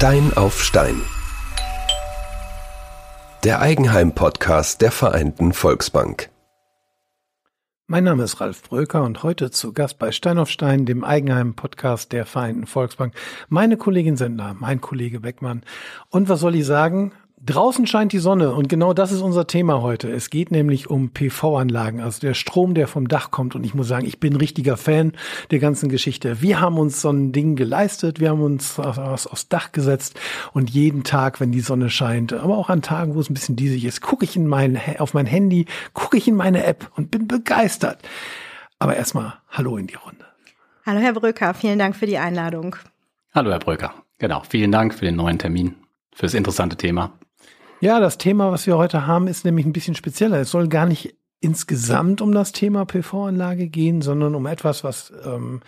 Stein auf Stein. Der Eigenheim-Podcast der Vereinten Volksbank. Mein Name ist Ralf Bröker und heute zu Gast bei Stein auf Stein, dem Eigenheim-Podcast der Vereinten Volksbank. Meine Kollegin Sender, mein Kollege Beckmann. Und was soll ich sagen? Draußen scheint die Sonne und genau das ist unser Thema heute. Es geht nämlich um PV-Anlagen, also der Strom, der vom Dach kommt. Und ich muss sagen, ich bin richtiger Fan der ganzen Geschichte. Wir haben uns so ein Ding geleistet, wir haben uns was aufs Dach gesetzt und jeden Tag, wenn die Sonne scheint, aber auch an Tagen, wo es ein bisschen diesig ist, gucke ich in mein, auf mein Handy, gucke ich in meine App und bin begeistert. Aber erstmal Hallo in die Runde. Hallo Herr Bröker, vielen Dank für die Einladung. Hallo Herr Bröker, genau, vielen Dank für den neuen Termin, für das interessante Thema. Ja, das Thema, was wir heute haben, ist nämlich ein bisschen spezieller. Es soll gar nicht insgesamt um das Thema PV-Anlage gehen, sondern um etwas, was ähm,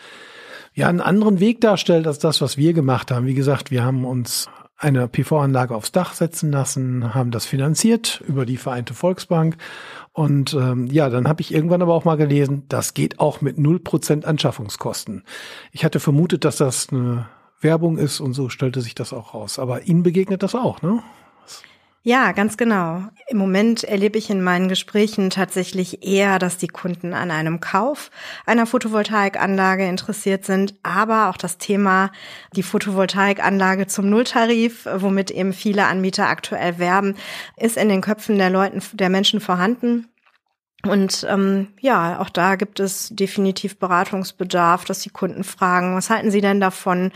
ja einen anderen Weg darstellt als das, was wir gemacht haben. Wie gesagt, wir haben uns eine PV-Anlage aufs Dach setzen lassen, haben das finanziert über die Vereinte Volksbank. Und ähm, ja, dann habe ich irgendwann aber auch mal gelesen, das geht auch mit 0% Anschaffungskosten. Ich hatte vermutet, dass das eine Werbung ist und so stellte sich das auch raus. Aber Ihnen begegnet das auch, ne? Ja, ganz genau. Im Moment erlebe ich in meinen Gesprächen tatsächlich eher, dass die Kunden an einem Kauf einer Photovoltaikanlage interessiert sind, aber auch das Thema die Photovoltaikanlage zum Nulltarif, womit eben viele Anbieter aktuell werben, ist in den Köpfen der Leuten, der Menschen vorhanden. Und ähm, ja, auch da gibt es definitiv Beratungsbedarf, dass die Kunden fragen, was halten Sie denn davon?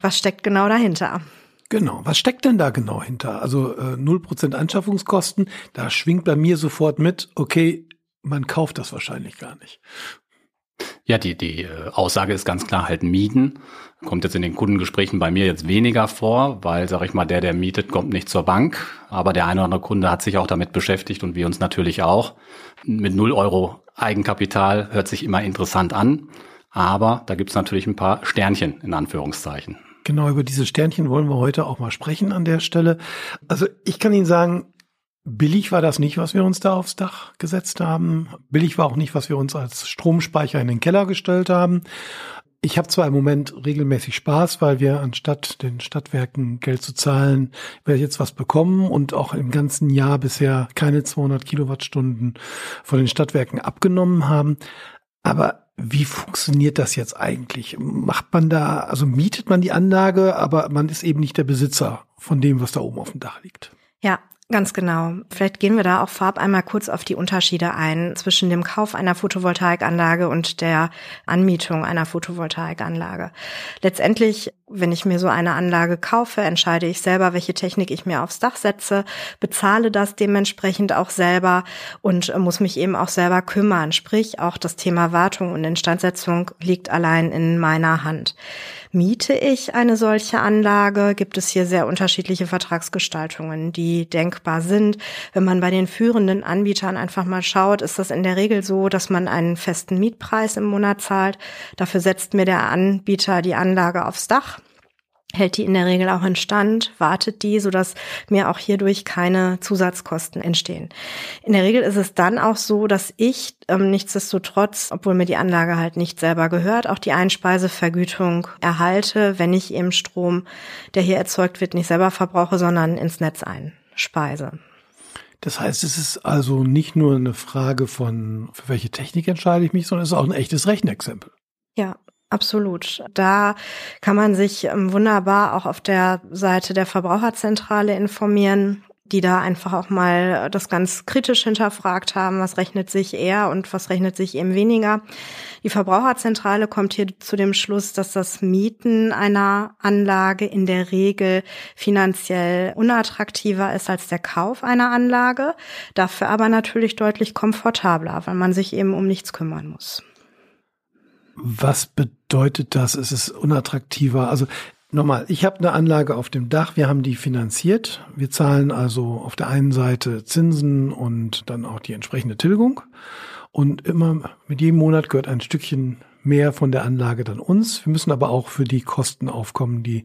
Was steckt genau dahinter? Genau. Was steckt denn da genau hinter? Also äh, 0% Anschaffungskosten, da schwingt bei mir sofort mit, okay, man kauft das wahrscheinlich gar nicht. Ja, die, die äh, Aussage ist ganz klar halt Mieten. Kommt jetzt in den Kundengesprächen bei mir jetzt weniger vor, weil, sag ich mal, der, der mietet, kommt nicht zur Bank. Aber der eine oder andere Kunde hat sich auch damit beschäftigt und wir uns natürlich auch. Mit 0 Euro Eigenkapital hört sich immer interessant an. Aber da gibt's natürlich ein paar Sternchen in Anführungszeichen. Genau, über diese Sternchen wollen wir heute auch mal sprechen an der Stelle. Also ich kann Ihnen sagen, billig war das nicht, was wir uns da aufs Dach gesetzt haben. Billig war auch nicht, was wir uns als Stromspeicher in den Keller gestellt haben. Ich habe zwar im Moment regelmäßig Spaß, weil wir anstatt den Stadtwerken Geld zu zahlen, wir jetzt was bekommen und auch im ganzen Jahr bisher keine 200 Kilowattstunden von den Stadtwerken abgenommen haben. Aber wie funktioniert das jetzt eigentlich? Macht man da, also mietet man die Anlage, aber man ist eben nicht der Besitzer von dem, was da oben auf dem Dach liegt? Ja, Ganz genau. Vielleicht gehen wir da auch vorab einmal kurz auf die Unterschiede ein zwischen dem Kauf einer Photovoltaikanlage und der Anmietung einer Photovoltaikanlage. Letztendlich, wenn ich mir so eine Anlage kaufe, entscheide ich selber, welche Technik ich mir aufs Dach setze, bezahle das dementsprechend auch selber und muss mich eben auch selber kümmern. Sprich, auch das Thema Wartung und Instandsetzung liegt allein in meiner Hand. Miete ich eine solche Anlage, gibt es hier sehr unterschiedliche Vertragsgestaltungen, die denkbar sind. Wenn man bei den führenden Anbietern einfach mal schaut, ist das in der Regel so, dass man einen festen Mietpreis im Monat zahlt. Dafür setzt mir der Anbieter die Anlage aufs Dach hält die in der Regel auch in Stand, wartet die, sodass mir auch hierdurch keine Zusatzkosten entstehen. In der Regel ist es dann auch so, dass ich ähm, nichtsdestotrotz, obwohl mir die Anlage halt nicht selber gehört, auch die Einspeisevergütung erhalte, wenn ich eben Strom, der hier erzeugt wird, nicht selber verbrauche, sondern ins Netz einspeise. Das heißt, es ist also nicht nur eine Frage von, für welche Technik entscheide ich mich, sondern es ist auch ein echtes Rechenexempel. Ja, Absolut. Da kann man sich ähm, wunderbar auch auf der Seite der Verbraucherzentrale informieren, die da einfach auch mal das ganz kritisch hinterfragt haben, was rechnet sich eher und was rechnet sich eben weniger. Die Verbraucherzentrale kommt hier zu dem Schluss, dass das Mieten einer Anlage in der Regel finanziell unattraktiver ist als der Kauf einer Anlage, dafür aber natürlich deutlich komfortabler, weil man sich eben um nichts kümmern muss. Was bedeutet das? Ist es unattraktiver? Also nochmal, ich habe eine Anlage auf dem Dach, wir haben die finanziert. Wir zahlen also auf der einen Seite Zinsen und dann auch die entsprechende Tilgung. Und immer mit jedem Monat gehört ein Stückchen mehr von der Anlage dann uns. Wir müssen aber auch für die Kosten aufkommen, die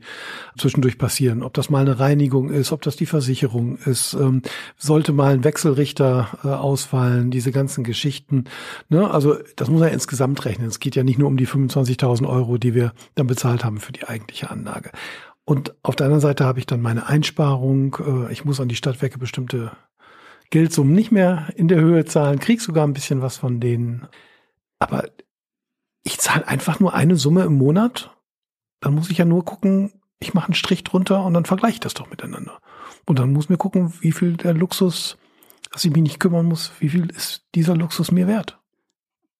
zwischendurch passieren. Ob das mal eine Reinigung ist, ob das die Versicherung ist, ähm, sollte mal ein Wechselrichter äh, ausfallen, diese ganzen Geschichten. Ne? Also das muss man ja insgesamt rechnen. Es geht ja nicht nur um die 25.000 Euro, die wir dann bezahlt haben für die eigentliche Anlage. Und auf der anderen Seite habe ich dann meine Einsparung. Äh, ich muss an die Stadtwerke bestimmte Geldsummen nicht mehr in der Höhe zahlen, krieg sogar ein bisschen was von denen. Aber ich zahle einfach nur eine Summe im Monat. Dann muss ich ja nur gucken, ich mache einen Strich drunter und dann vergleiche ich das doch miteinander. Und dann muss mir gucken, wie viel der Luxus, dass ich mich nicht kümmern muss, wie viel ist dieser Luxus mir wert.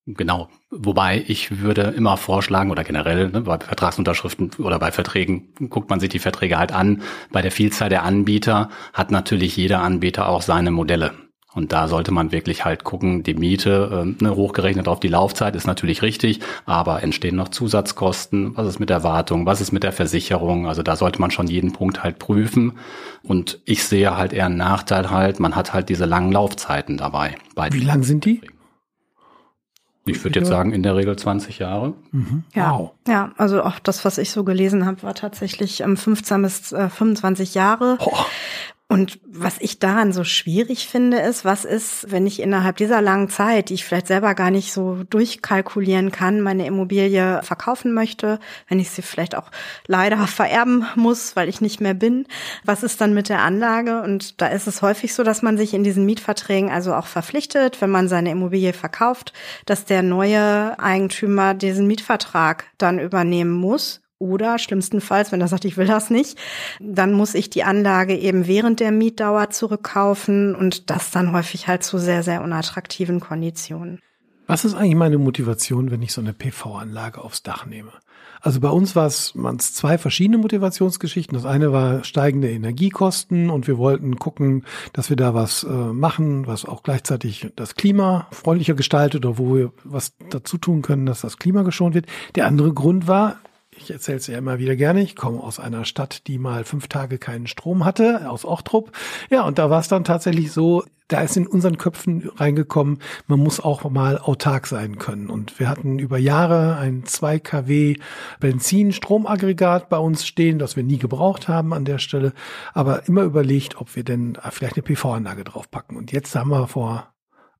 Genau. Wobei ich würde immer vorschlagen oder generell ne, bei Vertragsunterschriften oder bei Verträgen guckt man sich die Verträge halt an. Bei der Vielzahl der Anbieter hat natürlich jeder Anbieter auch seine Modelle. Und da sollte man wirklich halt gucken, die Miete, äh, ne, hochgerechnet auf die Laufzeit ist natürlich richtig, aber entstehen noch Zusatzkosten, was ist mit der Wartung, was ist mit der Versicherung, also da sollte man schon jeden Punkt halt prüfen. Und ich sehe halt eher einen Nachteil halt, man hat halt diese langen Laufzeiten dabei. Wie lang sind die? Ich würde jetzt sagen, in der Regel 20 Jahre. Mhm. Ja, wow. ja, also auch das, was ich so gelesen habe, war tatsächlich 15 bis 25 Jahre. Oh. Und was ich daran so schwierig finde, ist, was ist, wenn ich innerhalb dieser langen Zeit, die ich vielleicht selber gar nicht so durchkalkulieren kann, meine Immobilie verkaufen möchte, wenn ich sie vielleicht auch leider vererben muss, weil ich nicht mehr bin. Was ist dann mit der Anlage? Und da ist es häufig so, dass man sich in diesen Mietverträgen also auch verpflichtet, wenn man seine Immobilie verkauft, dass der neue Eigentümer diesen Mietvertrag dann übernehmen muss oder schlimmstenfalls, wenn er sagt, ich will das nicht, dann muss ich die Anlage eben während der Mietdauer zurückkaufen und das dann häufig halt zu sehr, sehr unattraktiven Konditionen. Was ist eigentlich meine Motivation, wenn ich so eine PV-Anlage aufs Dach nehme? Also bei uns war es zwei verschiedene Motivationsgeschichten. Das eine war steigende Energiekosten und wir wollten gucken, dass wir da was äh, machen, was auch gleichzeitig das Klima freundlicher gestaltet oder wo wir was dazu tun können, dass das Klima geschont wird. Der andere Grund war, ich erzähle es ja immer wieder gerne, ich komme aus einer Stadt, die mal fünf Tage keinen Strom hatte, aus Ochtrup. Ja, und da war es dann tatsächlich so, da ist in unseren Köpfen reingekommen, man muss auch mal autark sein können. Und wir hatten über Jahre ein 2 kW Benzin-Stromaggregat bei uns stehen, das wir nie gebraucht haben an der Stelle, aber immer überlegt, ob wir denn vielleicht eine PV-Anlage draufpacken. Und jetzt haben wir vor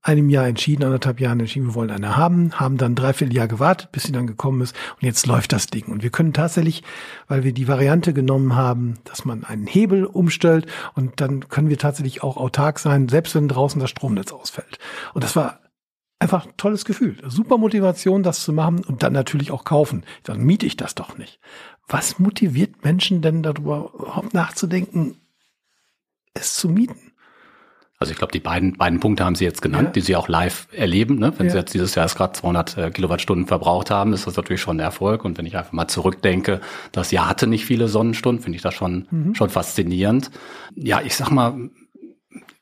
einem Jahr entschieden, anderthalb Jahren entschieden, wir wollen eine haben, haben dann dreiviertel Jahr gewartet, bis sie dann gekommen ist und jetzt läuft das Ding. Und wir können tatsächlich, weil wir die Variante genommen haben, dass man einen Hebel umstellt und dann können wir tatsächlich auch autark sein, selbst wenn draußen das Stromnetz ausfällt. Und das war einfach ein tolles Gefühl. Super Motivation, das zu machen und dann natürlich auch kaufen. Dann miete ich das doch nicht. Was motiviert Menschen denn darüber überhaupt nachzudenken, es zu mieten? Also ich glaube, die beiden, beiden Punkte haben Sie jetzt genannt, ja. die Sie auch live erleben. Ne? Wenn ja. Sie jetzt dieses Jahr gerade 200 äh, Kilowattstunden verbraucht haben, ist das natürlich schon ein Erfolg. Und wenn ich einfach mal zurückdenke, das Jahr hatte nicht viele Sonnenstunden, finde ich das schon, mhm. schon faszinierend. Ja, ich sag mal,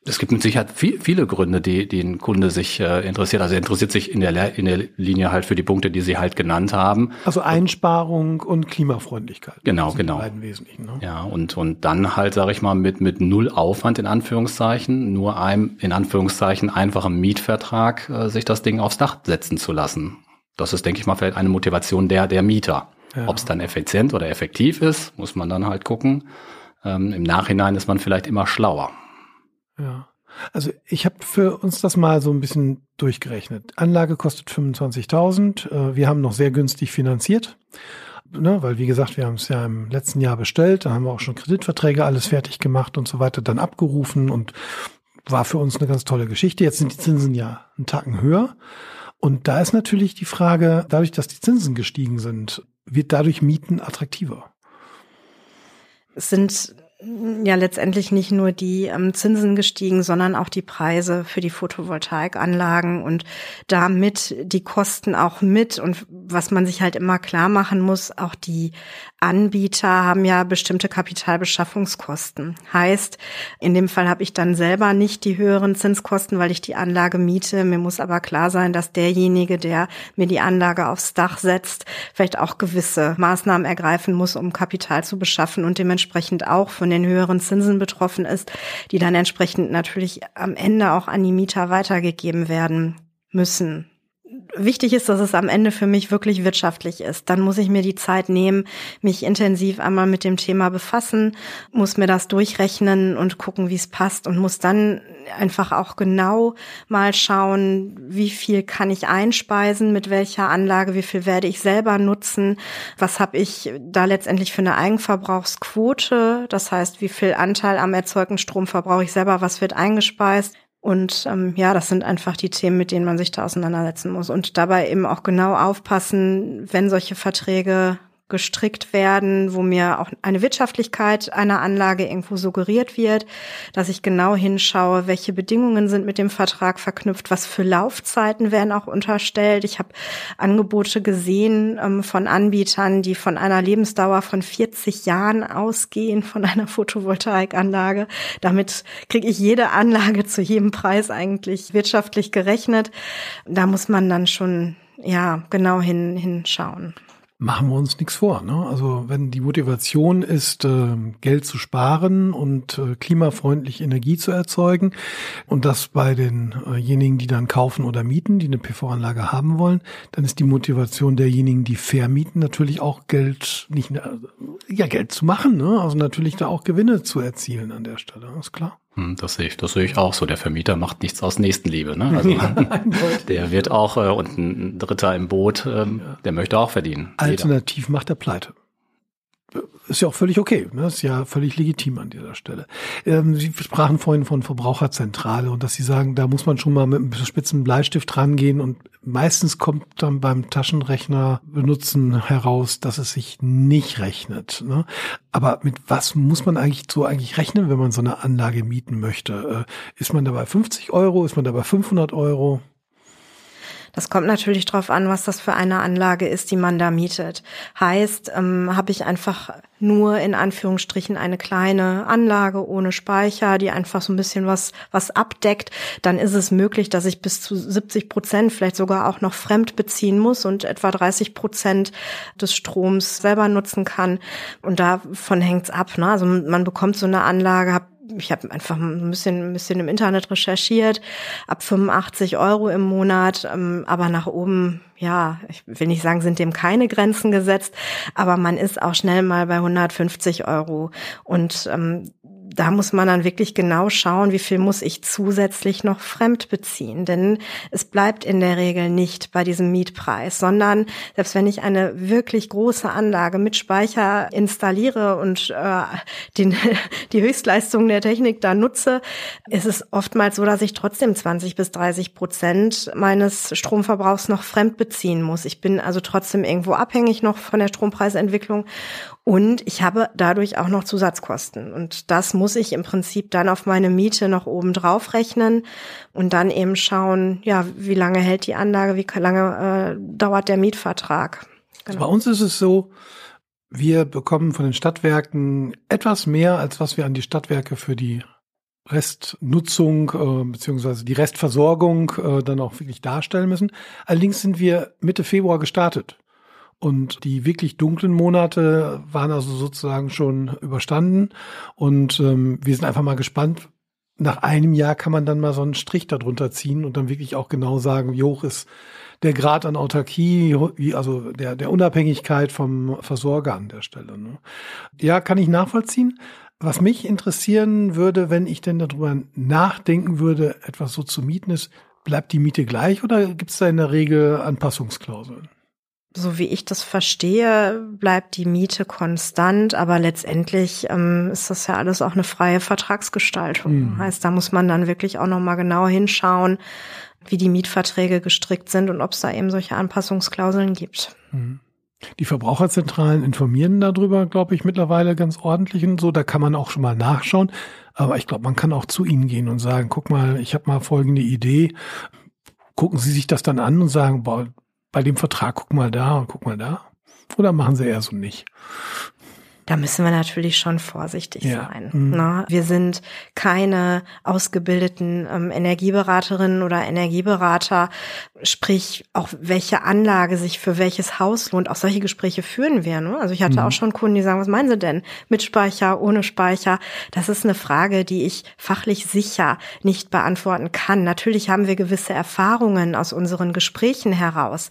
es gibt mit Sicherheit viel, viele Gründe, die, die ein Kunde sich äh, interessiert. Also er interessiert sich in der, in der Linie halt für die Punkte, die Sie halt genannt haben. Also Einsparung und Klimafreundlichkeit. Genau, genau. Die beiden wesentlichen. Ne? Ja, und, und dann halt, sage ich mal, mit, mit null Aufwand in Anführungszeichen, nur einem in Anführungszeichen einfachen Mietvertrag äh, sich das Ding aufs Dach setzen zu lassen. Das ist, denke ich mal, vielleicht eine Motivation der, der Mieter. Ja. Ob es dann effizient oder effektiv ist, muss man dann halt gucken. Ähm, Im Nachhinein ist man vielleicht immer schlauer. Ja. Also ich habe für uns das mal so ein bisschen durchgerechnet. Anlage kostet 25.000. Äh, wir haben noch sehr günstig finanziert, ne, weil wie gesagt, wir haben es ja im letzten Jahr bestellt. Da haben wir auch schon Kreditverträge alles fertig gemacht und so weiter, dann abgerufen und war für uns eine ganz tolle Geschichte. Jetzt sind die Zinsen ja einen Tacken höher. Und da ist natürlich die Frage, dadurch, dass die Zinsen gestiegen sind, wird dadurch Mieten attraktiver. Es sind ja letztendlich nicht nur die ähm, Zinsen gestiegen, sondern auch die Preise für die Photovoltaikanlagen und damit die Kosten auch mit. Und was man sich halt immer klar machen muss, auch die Anbieter haben ja bestimmte Kapitalbeschaffungskosten. Heißt, in dem Fall habe ich dann selber nicht die höheren Zinskosten, weil ich die Anlage miete. Mir muss aber klar sein, dass derjenige, der mir die Anlage aufs Dach setzt, vielleicht auch gewisse Maßnahmen ergreifen muss, um Kapital zu beschaffen und dementsprechend auch von den höheren Zinsen betroffen ist, die dann entsprechend natürlich am Ende auch an die Mieter weitergegeben werden müssen wichtig ist, dass es am Ende für mich wirklich wirtschaftlich ist. Dann muss ich mir die Zeit nehmen, mich intensiv einmal mit dem Thema befassen, muss mir das durchrechnen und gucken, wie es passt und muss dann einfach auch genau mal schauen, wie viel kann ich einspeisen, mit welcher Anlage, wie viel werde ich selber nutzen, was habe ich da letztendlich für eine Eigenverbrauchsquote, das heißt, wie viel Anteil am erzeugten Strom verbrauche ich selber, was wird eingespeist und ähm, ja, das sind einfach die Themen, mit denen man sich da auseinandersetzen muss. Und dabei eben auch genau aufpassen, wenn solche Verträge gestrickt werden, wo mir auch eine Wirtschaftlichkeit einer Anlage irgendwo suggeriert wird, dass ich genau hinschaue, welche Bedingungen sind mit dem Vertrag verknüpft, was für Laufzeiten werden auch unterstellt. Ich habe Angebote gesehen ähm, von Anbietern, die von einer Lebensdauer von 40 Jahren ausgehen, von einer Photovoltaikanlage. Damit kriege ich jede Anlage zu jedem Preis eigentlich wirtschaftlich gerechnet. Da muss man dann schon ja genau hin hinschauen machen wir uns nichts vor. Ne? Also wenn die Motivation ist, äh, Geld zu sparen und äh, klimafreundlich Energie zu erzeugen und das bei denjenigen, die dann kaufen oder mieten, die eine PV-Anlage haben wollen, dann ist die Motivation derjenigen, die vermieten, natürlich auch Geld, nicht äh, ja Geld zu machen, ne? also natürlich da auch Gewinne zu erzielen an der Stelle, ist klar. Hm, das sehe ich, das sehe ich auch so. Der Vermieter macht nichts aus Nächstenliebe. Ne? Also der wird auch äh, und ein Dritter im Boot, ähm, der möchte auch verdienen. Alternativ Jeder. macht er Pleite ist ja auch völlig okay, ne? ist ja völlig legitim an dieser Stelle. Ähm, Sie sprachen vorhin von Verbraucherzentrale und dass Sie sagen, da muss man schon mal mit einem spitzen Bleistift rangehen und meistens kommt dann beim Taschenrechner benutzen heraus, dass es sich nicht rechnet. Ne? Aber mit was muss man eigentlich so eigentlich rechnen, wenn man so eine Anlage mieten möchte? Äh, ist man dabei 50 Euro? Ist man dabei 500 Euro? Das kommt natürlich darauf an, was das für eine Anlage ist, die man da mietet. Heißt, ähm, habe ich einfach nur in Anführungsstrichen eine kleine Anlage ohne Speicher, die einfach so ein bisschen was, was abdeckt, dann ist es möglich, dass ich bis zu 70 Prozent vielleicht sogar auch noch fremd beziehen muss und etwa 30 Prozent des Stroms selber nutzen kann. Und davon hängt's ab. Ne? Also man bekommt so eine Anlage, ich habe einfach ein bisschen, ein bisschen im Internet recherchiert, ab 85 Euro im Monat, ähm, aber nach oben, ja, ich will nicht sagen, sind dem keine Grenzen gesetzt, aber man ist auch schnell mal bei 150 Euro. Und ähm, da muss man dann wirklich genau schauen, wie viel muss ich zusätzlich noch fremd beziehen. Denn es bleibt in der Regel nicht bei diesem Mietpreis, sondern selbst wenn ich eine wirklich große Anlage mit Speicher installiere und äh, den, die Höchstleistung der Technik da nutze, ist es oftmals so, dass ich trotzdem 20 bis 30 Prozent meines Stromverbrauchs noch fremd beziehen muss. Ich bin also trotzdem irgendwo abhängig noch von der Strompreisentwicklung und ich habe dadurch auch noch Zusatzkosten. Und das muss ich im Prinzip dann auf meine Miete noch oben drauf rechnen und dann eben schauen, ja, wie lange hält die Anlage, wie lange äh, dauert der Mietvertrag. Genau. Bei uns ist es so, wir bekommen von den Stadtwerken etwas mehr, als was wir an die Stadtwerke für die Restnutzung äh, beziehungsweise die Restversorgung äh, dann auch wirklich darstellen müssen. Allerdings sind wir Mitte Februar gestartet. Und die wirklich dunklen Monate waren also sozusagen schon überstanden. Und ähm, wir sind einfach mal gespannt. Nach einem Jahr kann man dann mal so einen Strich darunter ziehen und dann wirklich auch genau sagen, wie hoch ist der Grad an Autarkie, also der, der Unabhängigkeit vom Versorger an der Stelle. Ne? Ja, kann ich nachvollziehen. Was mich interessieren würde, wenn ich denn darüber nachdenken würde, etwas so zu mieten ist, bleibt die Miete gleich oder gibt es da in der Regel Anpassungsklauseln? So wie ich das verstehe, bleibt die Miete konstant, aber letztendlich ähm, ist das ja alles auch eine freie Vertragsgestaltung. Mhm. Heißt, da muss man dann wirklich auch noch mal genau hinschauen, wie die Mietverträge gestrickt sind und ob es da eben solche Anpassungsklauseln gibt. Mhm. Die Verbraucherzentralen informieren darüber, glaube ich, mittlerweile ganz ordentlich und so. Da kann man auch schon mal nachschauen. Aber ich glaube, man kann auch zu ihnen gehen und sagen, guck mal, ich habe mal folgende Idee. Gucken Sie sich das dann an und sagen, boah, bei dem Vertrag, guck mal da und guck mal da? Oder machen sie eher so nicht? Da müssen wir natürlich schon vorsichtig Ja. sein. Mhm. Ne? Wir sind keine ausgebildeten ähm, Energieberaterinnen oder Energieberater, sprich auch welche Anlage sich für welches Haus lohnt. Auch solche Gespräche führen wir. Ne? Also ich hatte Mhm. auch schon Kunden, die sagen, was meinen Sie denn? Mit Speicher, ohne Speicher? Das ist eine Frage, die ich fachlich sicher nicht beantworten kann. Natürlich haben wir gewisse Erfahrungen aus unseren Gesprächen heraus.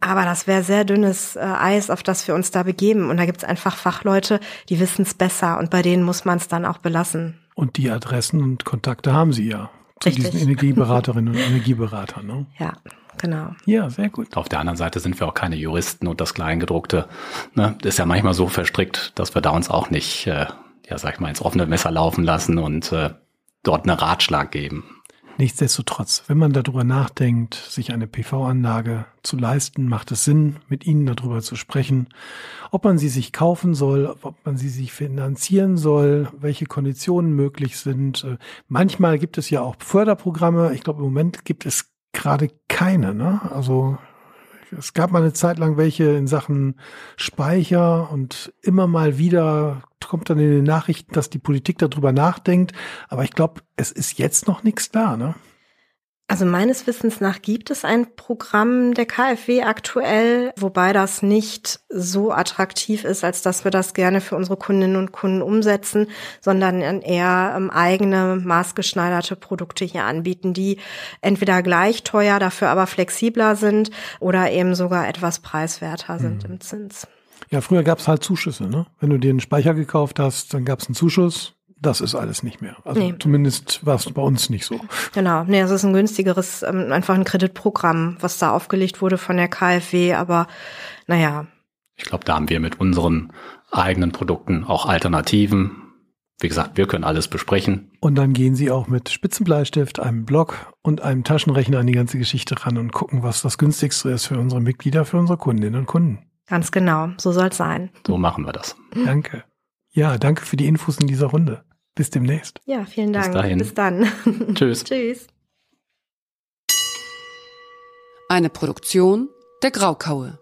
Aber das wäre sehr dünnes äh, Eis, auf das wir uns da begeben. Und da gibt's einfach Fachleute, die wissen es besser. Und bei denen muss man es dann auch belassen. Und die Adressen und Kontakte haben Sie ja zu Richtig. diesen Energieberaterinnen und Energieberatern. Ne? Ja, genau. Ja, sehr gut. Auf der anderen Seite sind wir auch keine Juristen und das Kleingedruckte ne, ist ja manchmal so verstrickt, dass wir da uns auch nicht, äh, ja sag ich mal, ins offene Messer laufen lassen und äh, dort einen Ratschlag geben. Nichtsdestotrotz, wenn man darüber nachdenkt, sich eine PV-Anlage zu leisten, macht es Sinn, mit Ihnen darüber zu sprechen, ob man sie sich kaufen soll, ob man sie sich finanzieren soll, welche Konditionen möglich sind. Äh, Manchmal gibt es ja auch Förderprogramme. Ich glaube, im Moment gibt es gerade keine. Ne? Also es gab mal eine Zeit lang welche in Sachen Speicher und immer mal wieder kommt dann in den Nachrichten, dass die Politik darüber nachdenkt. Aber ich glaube, es ist jetzt noch nichts da, ne? Also meines Wissens nach gibt es ein Programm der KfW aktuell, wobei das nicht so attraktiv ist, als dass wir das gerne für unsere Kundinnen und Kunden umsetzen, sondern eher ähm, eigene maßgeschneiderte Produkte hier anbieten, die entweder gleich teuer, dafür aber flexibler sind oder eben sogar etwas preiswerter sind im Zins. Ja, früher gab es halt Zuschüsse, ne? Wenn du dir einen Speicher gekauft hast, dann gab es einen Zuschuss. Das ist alles nicht mehr. Also Nee. zumindest war es bei uns nicht so. Genau, nee, es ist ein günstigeres, ähm, einfach ein Kreditprogramm, was da aufgelegt wurde von der KfW, aber naja, Ich glaube, da haben wir mit unseren eigenen Produkten auch Alternativen. Wie gesagt, wir können alles besprechen. Und dann gehen sie auch mit Spitzenbleistift, einem Block und einem Taschenrechner an die ganze Geschichte ran und gucken, was das günstigste ist für unsere Mitglieder, für unsere Kundinnen und Kunden. Ganz genau, so soll's sein. So machen wir das. Danke. Ja, danke für die Infos in dieser Runde. Bis demnächst. Ja, vielen Bis Dank. dahin. Bis dann. Tschüss. Tschüss. Eine Produktion der Graukaue.